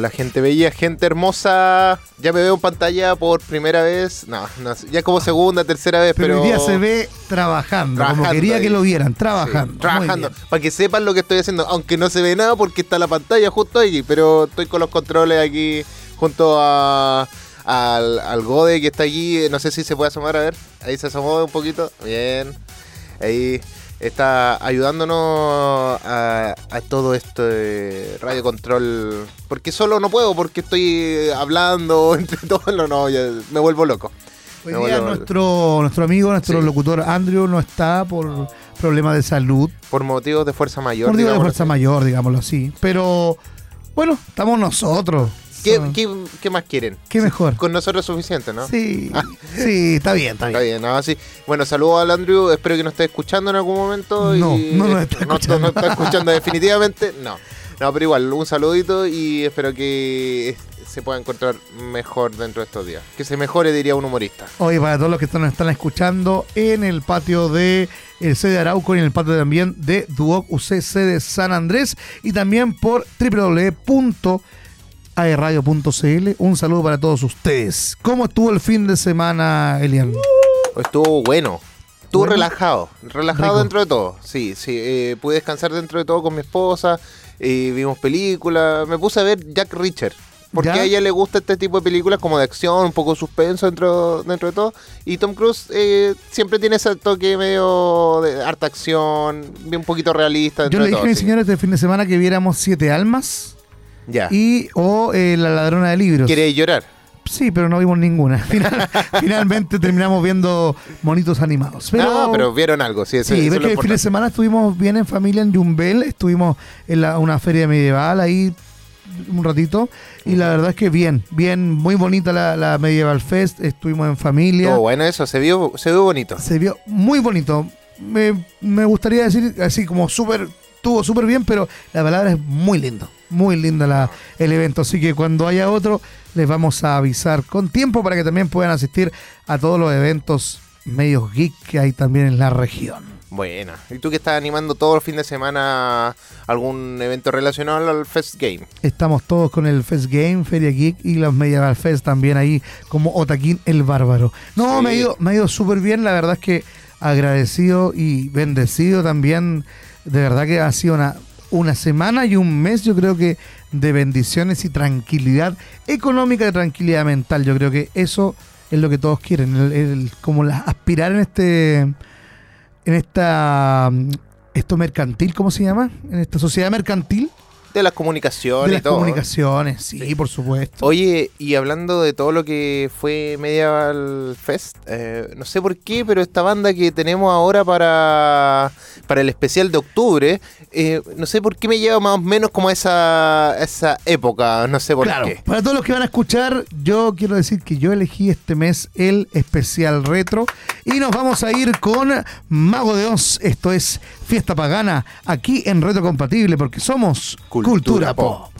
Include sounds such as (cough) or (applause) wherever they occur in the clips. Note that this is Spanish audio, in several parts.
Hola gente bella, gente hermosa. Ya me veo en pantalla por primera vez. No, no ya como segunda, tercera vez, Pero, pero. hoy día se ve trabajando, Trabajando como quería ahí. que lo vieran, trabajando. Sí, trabajando. Para que sepan lo que estoy haciendo. Aunque no se ve nada porque está la pantalla justo aquí. Pero estoy con los controles aquí junto a. Al, al Gode que está aquí, no sé si se puede asomar, a ver. Ahí se asomó un poquito. Bien. Ahí está ayudándonos a, a todo esto de radio control. Porque solo no puedo, porque estoy hablando (laughs) entre todos. No, no, ya me vuelvo loco. Hoy Me día vuelvo- nuestro, nuestro amigo, nuestro Sí. locutor Andrew no está por problemas de salud, Por motivos de fuerza mayor. por motivo de fuerza así. mayor, digámoslo así. Pero bueno, estamos nosotros. ¿Qué, So- qué, qué más quieren? qué mejor? Con nosotros es suficiente, ¿no? Sí, (laughs) sí, está bien, está Está bien. bien, ¿no? Sí. Bueno, saludos al Andrew, espero que nos esté escuchando en algún momento. No, y, no nos está no- escuchando. No, está escuchando (laughs) definitivamente, no. No, pero igual, un saludito y espero que se pueda encontrar mejor dentro de estos días. Que se mejore, diría un humorista. Hoy para todos los que están, están escuchando en el patio de el C de Arauco y en el patio también de Duoc UCC de San Andrés y también por www.aerradio.cl. Un saludo para todos ustedes. ¿Cómo estuvo el fin de semana, Elian? Estuvo bueno. Estuvo Bueno. relajado, relajado Rico. dentro de todo. Sí, sí, eh, pude descansar dentro de todo con mi esposa, eh, vimos películas, me puse a ver Jack Reacher. Porque ¿Ya? a ella le gusta este tipo de películas como de acción, un poco suspenso dentro, dentro de todo. Y Tom Cruise eh, siempre tiene ese toque medio de harta acción, un poquito realista dentro Yo le de dije a mi sí. señora este fin de semana que viéramos Siete Almas Ya. y o eh, La Ladrona de Libros. ¿Quiere llorar? Sí, pero no vimos ninguna. (laughs) Final- finalmente terminamos viendo monitos animados. Pero, no, pero vieron algo, sí. eso- Sí, eso es que el fin de semana estuvimos bien en familia en Yumbel, estuvimos en la- una feria medieval ahí un ratito y la verdad es que bien, bien, muy bonita la, la Medieval Fest, estuvimos en familia, Estuvo bueno eso, se vio, se vio bonito. se vio muy bonito. Me, me gustaría decir así como súper, estuvo súper bien, pero la palabra es muy lindo, muy linda la, el evento, así que cuando haya otro les vamos a avisar con tiempo para que también puedan asistir a todos los eventos medios geek que hay también en la región. Buena. ¿Y tú que estás animando todo el fin de semana algún evento relacionado al Fest Game? Estamos todos con el Fest Game, Feria Geek y los Medieval Fest también ahí como Otaquín el Bárbaro. No, Sí. me ha ido, me ha ido súper bien, la verdad es que agradecido y bendecido también. De verdad que ha sido una, una semana y un mes, yo creo que de bendiciones y tranquilidad económica y tranquilidad mental. Yo creo que eso es lo que todos quieren, el- como la- aspirar en este en esta mm, esto mercantil, ¿cómo se llama? En esta sociedad mercantil De las comunicaciones de y las todo. comunicaciones, sí, Sí. por supuesto. Oye, y hablando de todo lo que fue Medieval Fest, eh, no sé por qué, pero esta banda que tenemos ahora para, para el especial de octubre, eh, no sé por qué me lleva más o menos como a esa, esa época, no sé por claro, qué. para todos los que van a escuchar, yo quiero decir que yo elegí este mes el especial retro y nos vamos a ir con Mago de Oz. Esto es Fiesta Pagana aquí en Retro Compatible porque somos Cultura Cultura, Pop.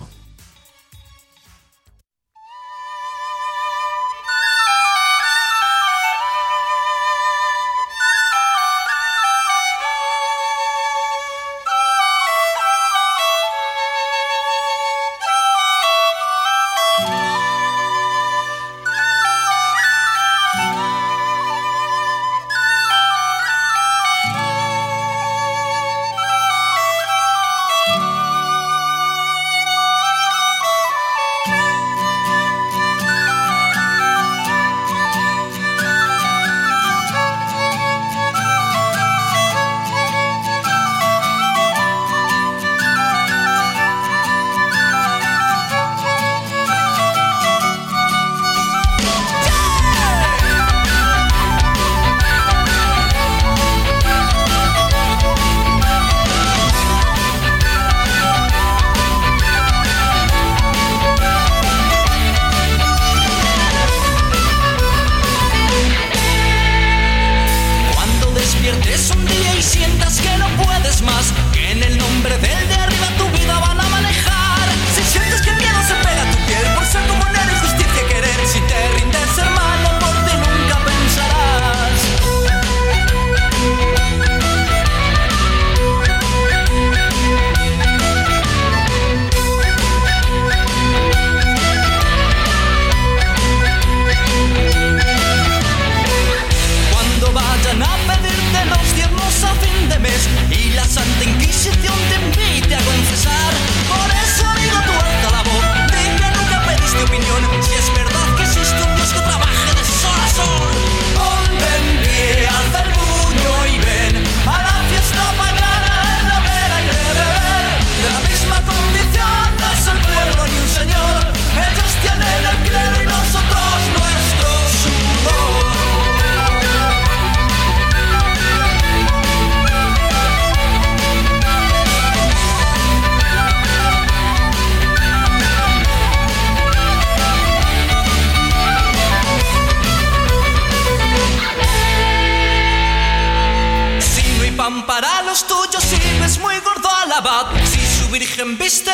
tempesta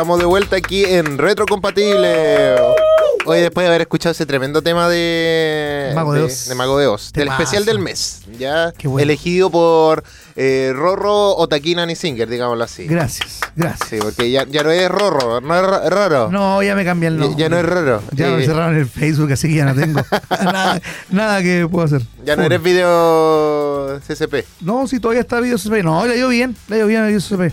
estamos de vuelta aquí en Retrocompatible. Hoy después de haber escuchado ese tremendo tema de Mago de Oz. de Mago de Oz, del especial del mes, ya bueno. elegido por eh, Rorro Otakina Singer, digámoslo así. Gracias, gracias. Sí, porque ya, ya no es Rorro, no es Ro- Roro. No, ya me cambié el nombre. ya no es Roro. Ya me cerraron el Facebook, así que ya no tengo (laughs) (laughs) nada, nada que puedo hacer. ya no eres video CCP. No, si todavía está video CP. No, le dio bien, le dio bien a video CP.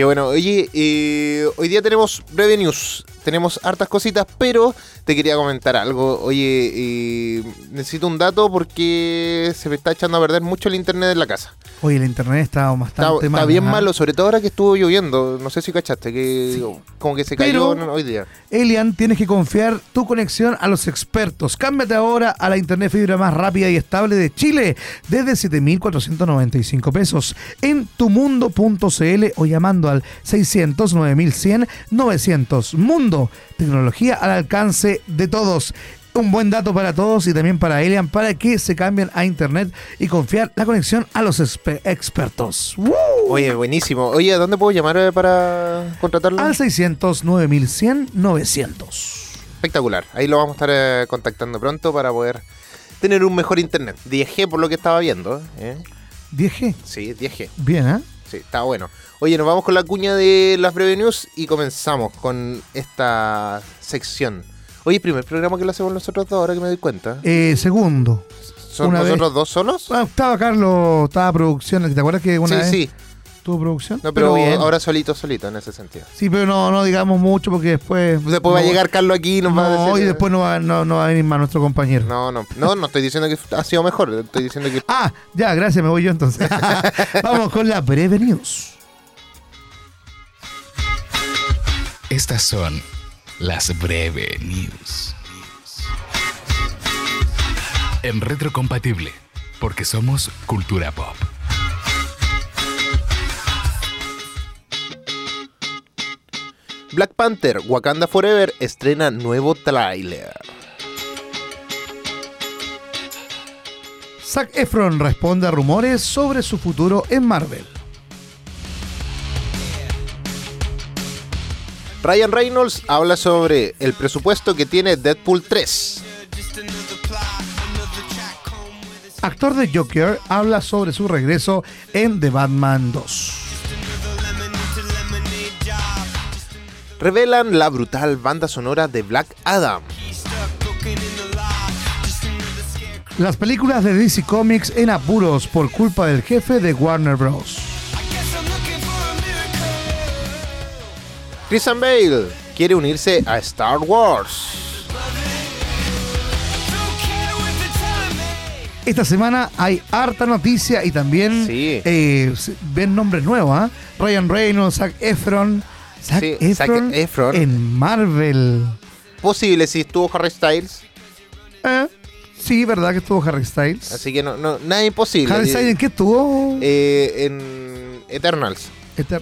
Qué bueno. Oye, eh, hoy día tenemos breve news. Tenemos hartas cositas, pero te quería comentar algo. Oye, eh, necesito un dato porque se me está echando a perder mucho el internet en la casa. Oye, el internet está Está, bastante está mal. bien ¿ah? malo, sobre todo ahora que estuvo lloviendo. No sé si cachaste, que como que se cayó Pero- hoy día. Elian, tienes que confiar tu conexión a los expertos. Cámbiate ahora a la internet fibra más rápida y estable de Chile desde 7.495 pesos en tumundo.cl o llamando al 609.100 900 Mundo. Tecnología al alcance de todos. Un buen dato para todos y también para Elian para que se cambien a internet y confiar la conexión a los expertos. ¡Woo! Oye, buenísimo. Oye, ¿a dónde puedo llamar eh, para contratarlo? Al 609.100 900. Espectacular. Ahí lo vamos a estar eh, contactando pronto para poder tener un mejor internet. 10G por lo que estaba viendo. ¿eh? 10G. Sí, 10G. Bien, ¿eh? Sí, está bueno. Oye, nos vamos con la cuña de las breve news y comenzamos con esta sección. Oye, primer programa que lo hacemos nosotros dos, ahora que me doy cuenta. Eh, segundo. ¿Son una nosotros vez- dos solos? Ah, estaba Carlos, estaba producción. ¿Te acuerdas que una sí, vez sí. Tuvo producción? No, pero, bien. ahora solito, solito en ese sentido. Sí, pero no, no digamos mucho porque después. Después va a no- llegar Carlos aquí y nos va a No, decir. y después no va, no, no va a venir más nuestro compañero. No, no, no, no estoy diciendo que ha sido mejor, estoy diciendo que. Ah, ya, gracias, me voy yo entonces. (laughs) Vamos con la breve news. Estas son las breve news. En retrocompatible, porque somos cultura pop. Black Panther Wakanda Forever estrena nuevo tráiler. Zac Efron responde a rumores sobre su futuro en Marvel. Ryan Reynolds habla sobre el presupuesto que tiene Deadpool 3. Actor de Joker habla sobre su regreso en The Batman 2. Revelan la brutal banda sonora de Black Adam. Las películas de DC Comics en apuros por culpa del jefe de Warner Bros. Christian Bale quiere unirse a Star Wars. Esta semana hay harta noticia y también Sí. eh, ven nombres nuevos, ¿ah? Ryan Reynolds, Zac Efron. Zac Sí, Zac Efron, en Marvel. Posible si estuvo Harry Styles. Eh, sí, verdad que estuvo Harry Styles. Así que no, no, nada imposible. Harry Styles, ¿en qué estuvo? Eh, en Eternals.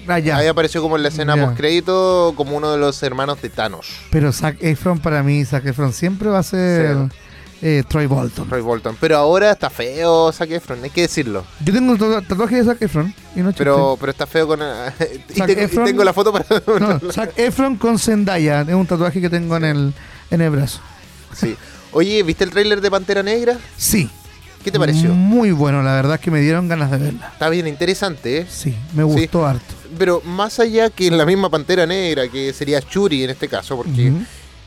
Ah, ya. Ahí apareció como en la escena Ya. post crédito como uno de los hermanos de Thanos. Pero Zac Efron para mí, Zac Efron siempre va a ser Sí. Eh, Troy Bolton. Roy Bolton. Pero ahora está feo Zac Efron, hay que decirlo. Yo tengo un tatu- tatuaje de Zac Efron y no Pero, pero está feo con... (laughs) y, Efron- tengo la foto para... (laughs) No, Zac Efron con Zendaya. Es un tatuaje que tengo en el, en el brazo. sí. Oye, ¿viste el tráiler de Pantera Negra? Sí. ¿Qué te pareció? Muy bueno, la verdad es que me dieron ganas de verla. Está bien interesante, ¿eh? Sí, me gustó harto. Pero más allá que la misma Pantera Negra, que sería Shuri en este caso, porque.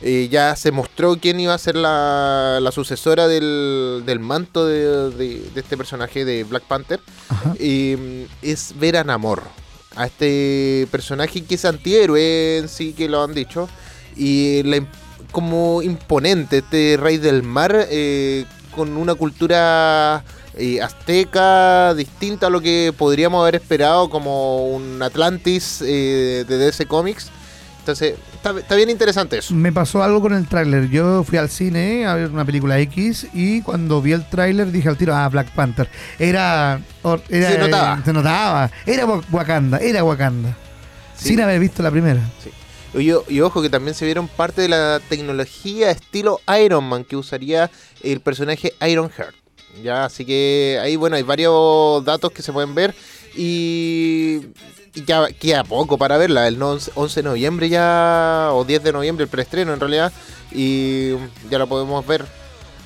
Eh, ya se mostró quién iba a ser la, la sucesora del, del manto de, de- de este personaje de Black Panther, eh, es ver a Namor, a este personaje que es antihéroe en sí, que lo han dicho, y la como imponente, este rey del mar, eh, con una cultura eh, azteca distinta a lo que podríamos haber esperado como un Atlantis eh, de DC Comics. Entonces, está, está bien interesante eso. Me pasó algo con el tráiler. Yo fui al cine a ver una película X y cuando vi el tráiler dije al tiro, ah, Black Panther. Era... Se notaba. eh, se notaba. Era Wa- Wakanda, era Wakanda. Sí. Sin haber visto la primera. Y, y ojo que también se vieron parte de la tecnología estilo Iron Man que usaría el personaje Iron Heart. Ya, así que ahí bueno, hay varios datos que se pueden ver y ya queda poco para verla. El no- 11 de noviembre ya, o 10 de noviembre, el preestreno en realidad, y ya la podemos ver.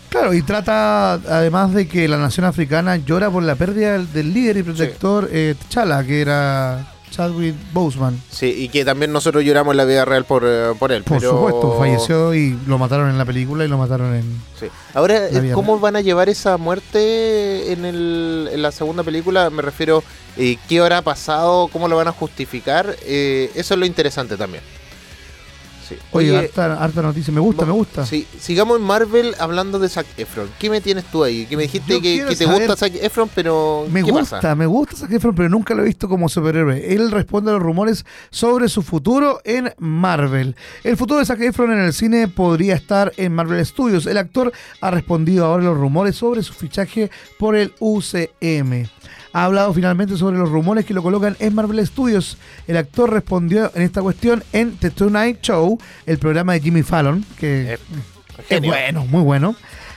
Claro, y trata además de que la nación africana llora por la pérdida del, del líder y protector eh, T'Challa, que era Chadwick Boseman. Sí, y que también nosotros lloramos en la vida real por, eh, por él. Por pero- supuesto, falleció y lo mataron en la película y lo mataron en... Sí. Ahora, ¿cómo real. van a llevar esa muerte en, el, en la segunda película? Me refiero, eh, ¿qué habrá pasado? ¿Cómo lo van a justificar? Eh, eso es lo interesante también. Sí. Oye, harta, harta noticia, me gusta, me gusta. Sí, sigamos en Marvel hablando de Zac Efron. ¿Qué me tienes tú ahí? Que me dijiste que, te saber- gusta Zac Efron, pero Me ¿qué gusta, pasa? me gusta Zac Efron, pero nunca lo he visto como superhéroe. Él responde a los rumores sobre su futuro en Marvel. El futuro de Zac Efron en el cine podría estar en Marvel Studios. El actor ha respondido ahora a los rumores sobre su fichaje por el UCM. Ha hablado finalmente sobre los rumores que lo colocan en Marvel Studios. El actor respondió en esta cuestión en The Tonight Show, el programa de Jimmy Fallon, que Eh, es bueno, muy bueno.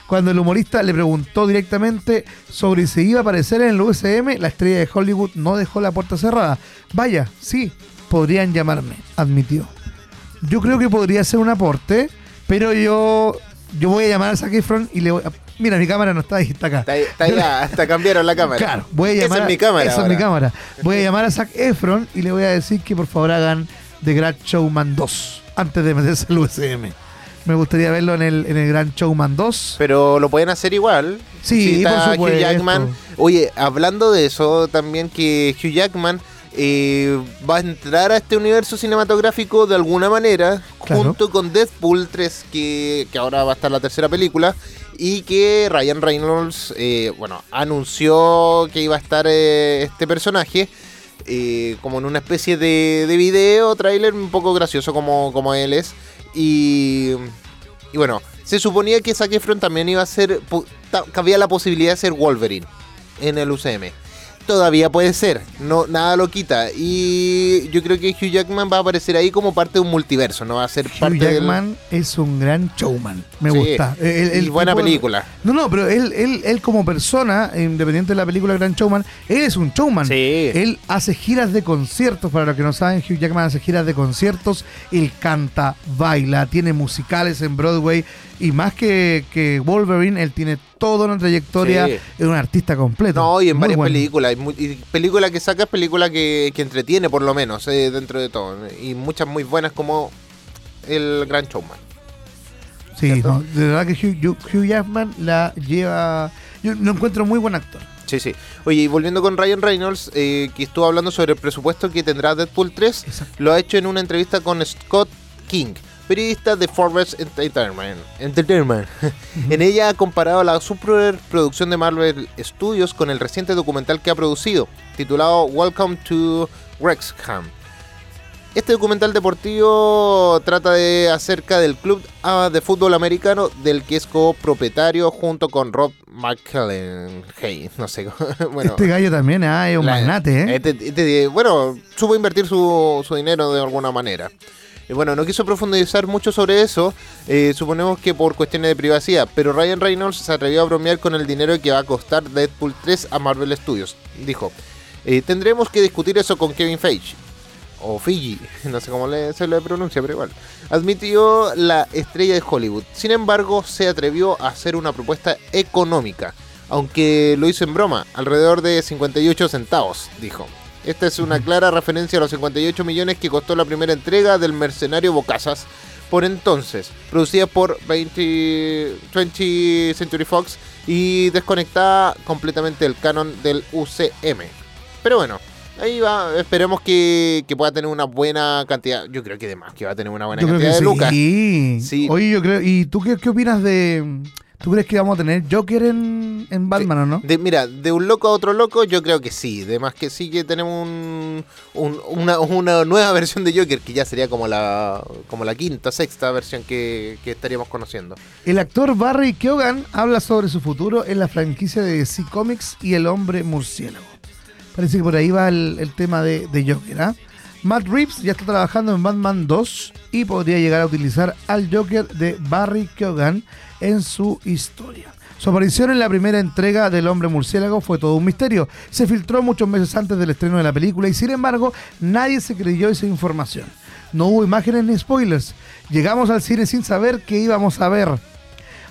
Cuando el humorista le preguntó directamente sobre si iba a aparecer en el USM, la estrella de Hollywood no dejó la puerta cerrada. Vaya, sí, podrían llamarme, admitió. Yo creo que podría ser un aporte, pero yo, yo voy a llamar a Zac Efron y le voy a... Mira, mi cámara no está ahí, está acá. Está, ahí- está ahí, hasta cambiaron la cámara. Claro, voy a Esa llamar es a- mi cámara. Esa es mi cámara. Voy a (laughs) llamar a Zac Efron y le voy a decir que por favor hagan The Grand Showman 2 antes de meterse al USM. Me gustaría verlo en el, en el Grand Showman 2. Pero lo pueden hacer igual. Sí, Si está por Hugh supuesto. Jackman. Oye, hablando de eso, también que Hugh Jackman eh, va a entrar a este universo cinematográfico de alguna manera, Claro. junto con Deadpool 3, que, que ahora va a estar la tercera película, y que Ryan Reynolds, eh, bueno, anunció que iba a estar eh, este personaje. como en una especie de, de video, trailer un poco gracioso como, como él es. Y, y bueno, se suponía que Zac Efron también iba a ser. Había la posibilidad de ser Wolverine en el UCM. Todavía puede ser, no nada lo quita y yo creo que Hugh Jackman va a aparecer ahí como parte de un multiverso, no va a ser Hugh parte del- Jackman es un gran showman. Me Sí, gusta. El- el y buena tipo- película. No, no, pero él, él, él como persona, independiente de la película Gran Showman, él es un showman. Sí. Él hace giras de conciertos, para los que no saben, Hugh Jackman hace giras de conciertos, él canta, baila, tiene musicales en Broadway y más que, que Wolverine, él tiene toda una trayectoria, Sí. es un artista completo. No, y en Muy varias bueno. películas. Y película que saca es película que, que entretiene, por lo menos, eh, dentro de todo. Y muchas muy buenas, como El Gran Showman. Sí, no, de verdad que Hugh, Hugh- Jackman la lleva... Yo lo encuentro muy buen actor. Sí, sí. Oye, y volviendo con Ryan Reynolds, eh, que estuvo hablando sobre el presupuesto que tendrá Deadpool 3, Exacto. lo ha hecho en una entrevista con Scott King, periodista de Forbes Entertainment. Entertainment. (laughs) en ella ha comparado la superproducción de Marvel Studios con el reciente documental que ha producido, titulado Welcome to Wrexham. Este documental deportivo trata de acerca del club de fútbol americano del que es copropietario junto con Rob McClellan. Hey, no sé. (laughs) bueno, este gallo también ah, es un la- magnate, ¿eh? este- este, bueno, supo invertir su, su dinero de alguna manera. Y bueno, no quiso profundizar mucho sobre eso, eh, suponemos que por cuestiones de privacidad, pero Ryan Reynolds se atrevió a bromear con el dinero que va a costar Deadpool 3 a Marvel Studios. Dijo, eh, tendremos que discutir eso con Kevin Feige. O Fiji, (laughs) no sé cómo le- se le pronuncia, pero igual. Admitió la estrella de Hollywood. Sin embargo, se atrevió a hacer una propuesta económica, aunque lo hizo en broma, alrededor de 58 centavos, dijo. Esta es una clara referencia a los 58 millones que costó la primera entrega del Mercenario Bocazas, por entonces, producida por 20, 20 Century Fox y desconectada completamente del canon del UCM. Pero bueno, ahí va, esperemos que, que pueda tener una buena cantidad, yo creo que además que va a tener una buena Yo cantidad que de lucas. sí. Sí. Oye, yo creo. ¿Y tú qué, qué opinas de.? ¿Tú crees que vamos a tener Joker en, en Batman o no? De, mira, de un loco a otro loco, yo creo que sí. Además que sí que tenemos un, un- una, una nueva versión de Joker, que ya sería como la, como la quinta, sexta versión que, que estaríamos conociendo. El actor Barry Keoghan habla sobre su futuro en la franquicia de DC Comics y el hombre murciélago. Parece que por ahí va el, tema de, de Joker, ¿ah? Matt Reeves ya está trabajando en Batman 2 y podría llegar a utilizar al Joker de Barry Keoghan en su historia. Su aparición en la primera entrega del Hombre Murciélago fue todo un misterio. Se filtró muchos meses antes del estreno de la película y sin embargo nadie se creyó esa información. No hubo imágenes ni spoilers. Llegamos al cine sin saber qué íbamos a ver.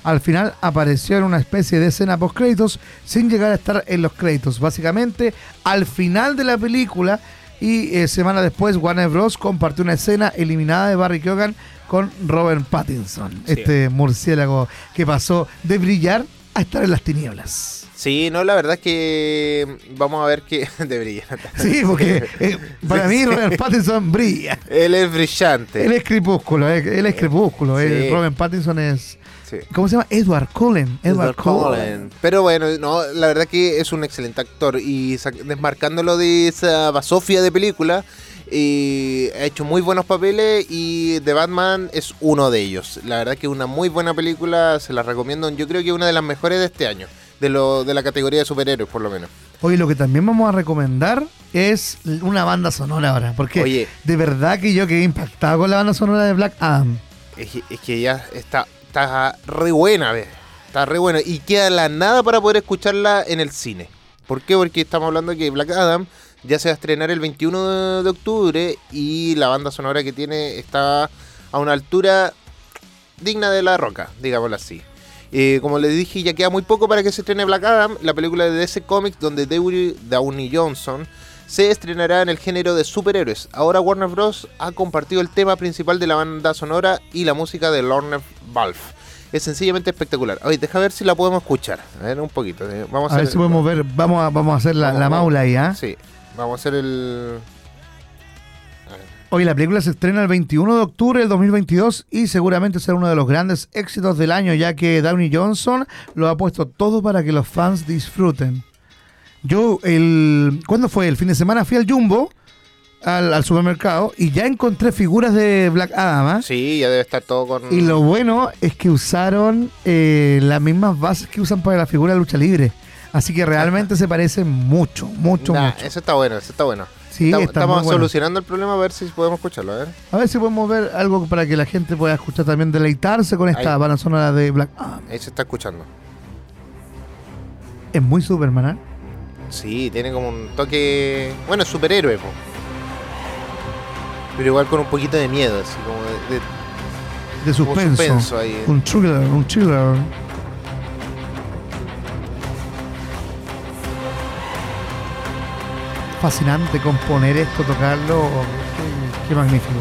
Al final apareció en una especie de escena post créditos sin llegar a estar en los créditos. Básicamente, al final de la película y eh, semana después Warner Bros. compartió una escena eliminada de Barry Keoghan con Robert Pattinson, Sí. este murciélago que pasó de brillar a estar en las tinieblas. Sí, no, la verdad es que vamos a ver que (laughs) debería. Sí, porque eh, para mí Robert Pattinson brilla. Él es brillante. Él es crepúsculo, eh, él es crepúsculo. Sí. Robert Pattinson es... Sí. ¿Cómo se llama? Edward Cullen. Edward, Edward Cullen. Cullen. Pero bueno, no, la verdad que es un excelente actor y desmarcándolo de esa basofia de película, eh, ha hecho muy buenos papeles y The Batman es uno de ellos. La verdad que es una muy buena película, se la recomiendo. Yo creo que es una de las mejores de este año, de, lo, de la categoría de superhéroes por lo menos. Oye, lo que también vamos a recomendar es una banda sonora ahora. Porque Oye. de verdad que yo quedé impactado con la banda sonora de Black Adam. Es, que- es que ya está, está re buena. Está re buena. Y queda la nada para poder escucharla en el cine. ¿Por qué? Porque estamos hablando de que Black Adam ya se va a estrenar el 21 de, octubre y la banda sonora que tiene está a una altura digna de la roca, digámoslo así. Eh, como les dije, ya queda muy poco para que se estrene Black Adam, la película de DC Comics donde Downey Downey Johnson se estrenará en el género de superhéroes. Ahora Warner Bros. ha compartido el tema principal de la banda sonora y la música de Lorne Valve. Es sencillamente espectacular. Oye, deja ver si la podemos escuchar. A ver, un poquito. eh. Vamos A ver si podemos ver, vamos a, vamos a hacer la, la maula ahí, ¿ah? Sí, vamos a hacer el... Hoy la película se estrena el 21 de octubre del 2022 y seguramente será uno de los grandes éxitos del año, ya que Downey Johnson lo ha puesto todo para que los fans disfruten. Yo, el ¿cuándo fue? El fin de semana fui al Jumbo, al, al supermercado, y ya encontré figuras de Black Adam. ¿ah? Sí, ya debe estar todo con... Y lo bueno es que usaron eh, las mismas bases que usan para la figura de lucha libre. Así que realmente se parece mucho, mucho, Nah, mucho. Eso está bueno, eso está bueno. Sí, estamos está estamos muy bueno. solucionando el problema, a ver si podemos escucharlo. A ver. A ver si podemos ver algo para que la gente pueda escuchar también, deleitarse con esta banda sonora de Black Adam. Ahí se está escuchando. Es muy Superman, ¿ah? Sí, tiene como un toque. Bueno, es superhéroe, po. Pero igual con un poquito de miedo, así como de. de- De como suspenso. suspenso ahí. Un thriller, un thriller. Fascinante componer esto, tocarlo. Qué, qué magnífico.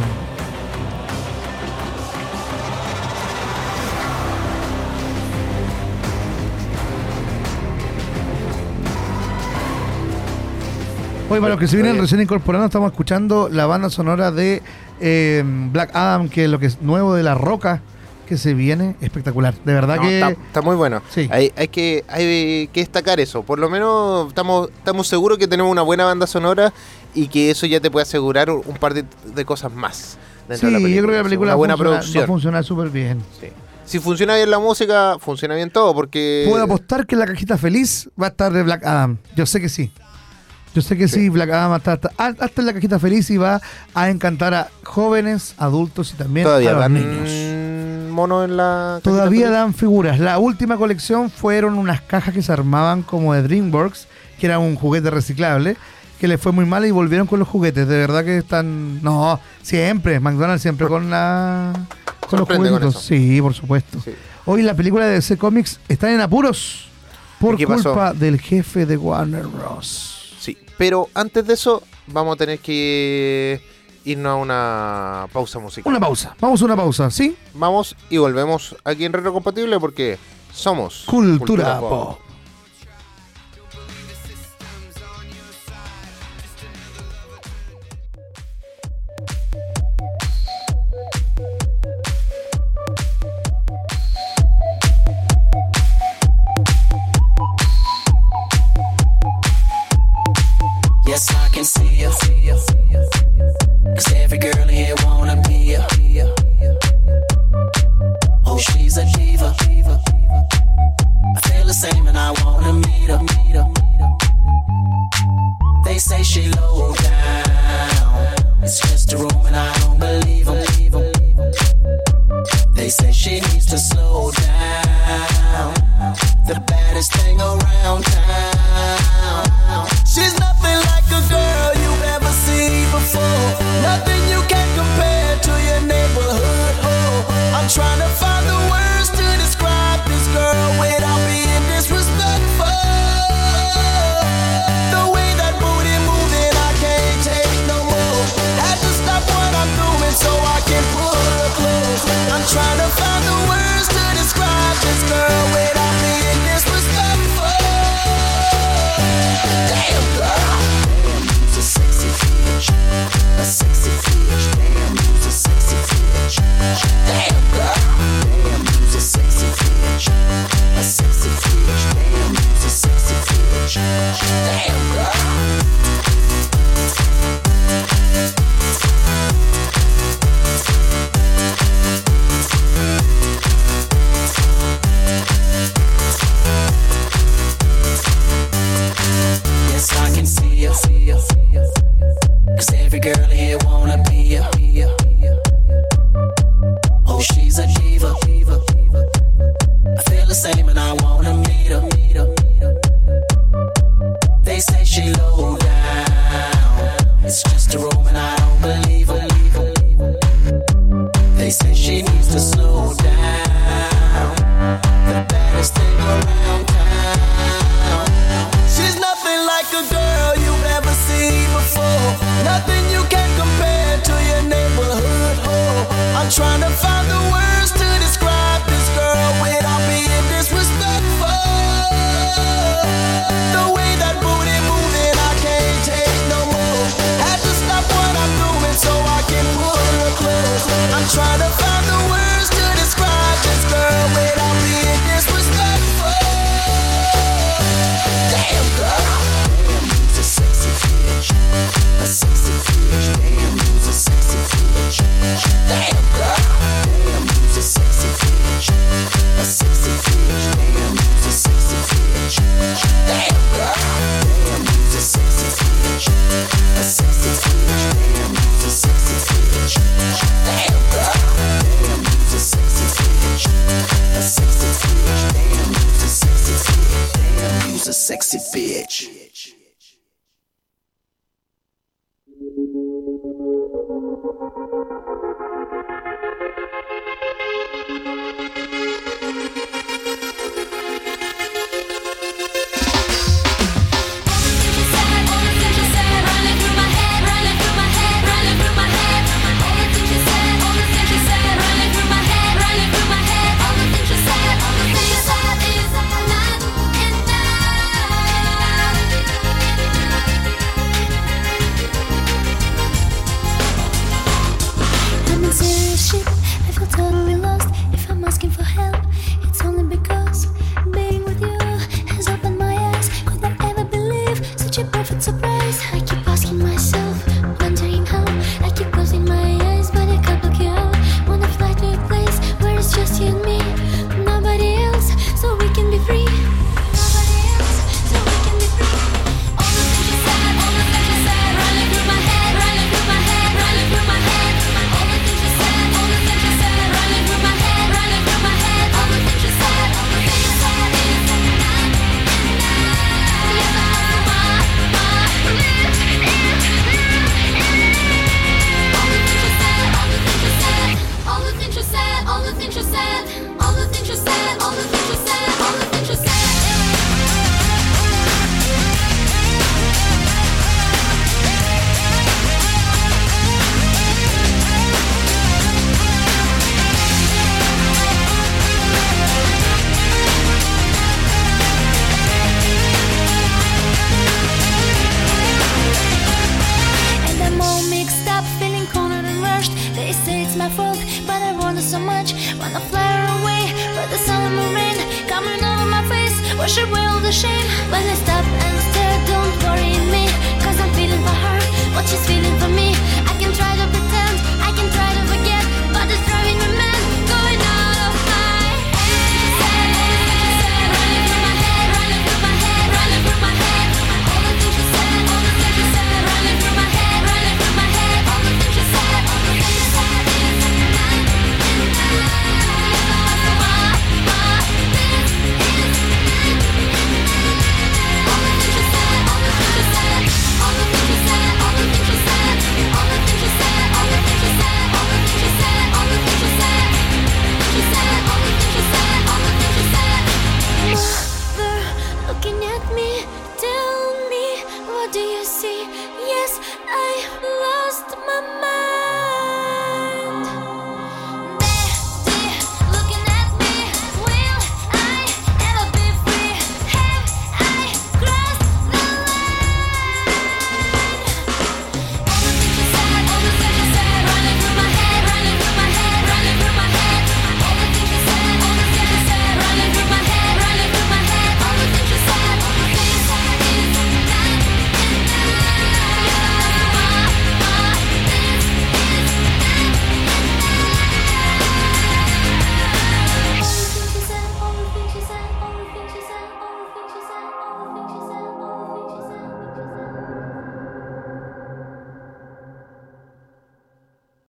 Hoy para los que se vienen Oye. recién incorporando, estamos escuchando la banda sonora de eh, Black Adam, que es lo que es nuevo de La Roca, que se viene espectacular. De verdad No, que... está, está muy bueno. Sí. Hay, hay que, hay que destacar eso. Por lo menos estamos, estamos seguros que tenemos una buena banda sonora y que eso ya te puede asegurar un, par de, de cosas más. dentro Sí, de la yo creo que la película Una buena funciona- va a funcionar súper bien. Sí. Si funciona bien la música, funciona bien todo, porque... Puedo apostar que la cajita feliz va a estar de Black Adam. Yo sé que sí. Yo sé que sí, Sí. Black Adam estar hasta, hasta en la cajita feliz y va a encantar a jóvenes, adultos y también Todavía a los dan niños. mono en la... Todavía dan figuras. La última colección fueron unas cajas que se armaban como de DreamWorks, que era un juguete reciclable, que les fue muy mal y volvieron con los juguetes. De verdad que están. No, siempre. McDonald's siempre con la. Con los con eso. Sí, por supuesto. Sí. Hoy la película de DC Comics está en apuros por culpa del jefe de Warner Bros. Pero antes de eso vamos a tener que irnos a una pausa musical. Una pausa. Vamos a una pausa, ¿sí? Vamos y volvemos aquí en Retro Compatible porque somos Cultura, pop. Can see you. sexy bitch. should will the shame? when it's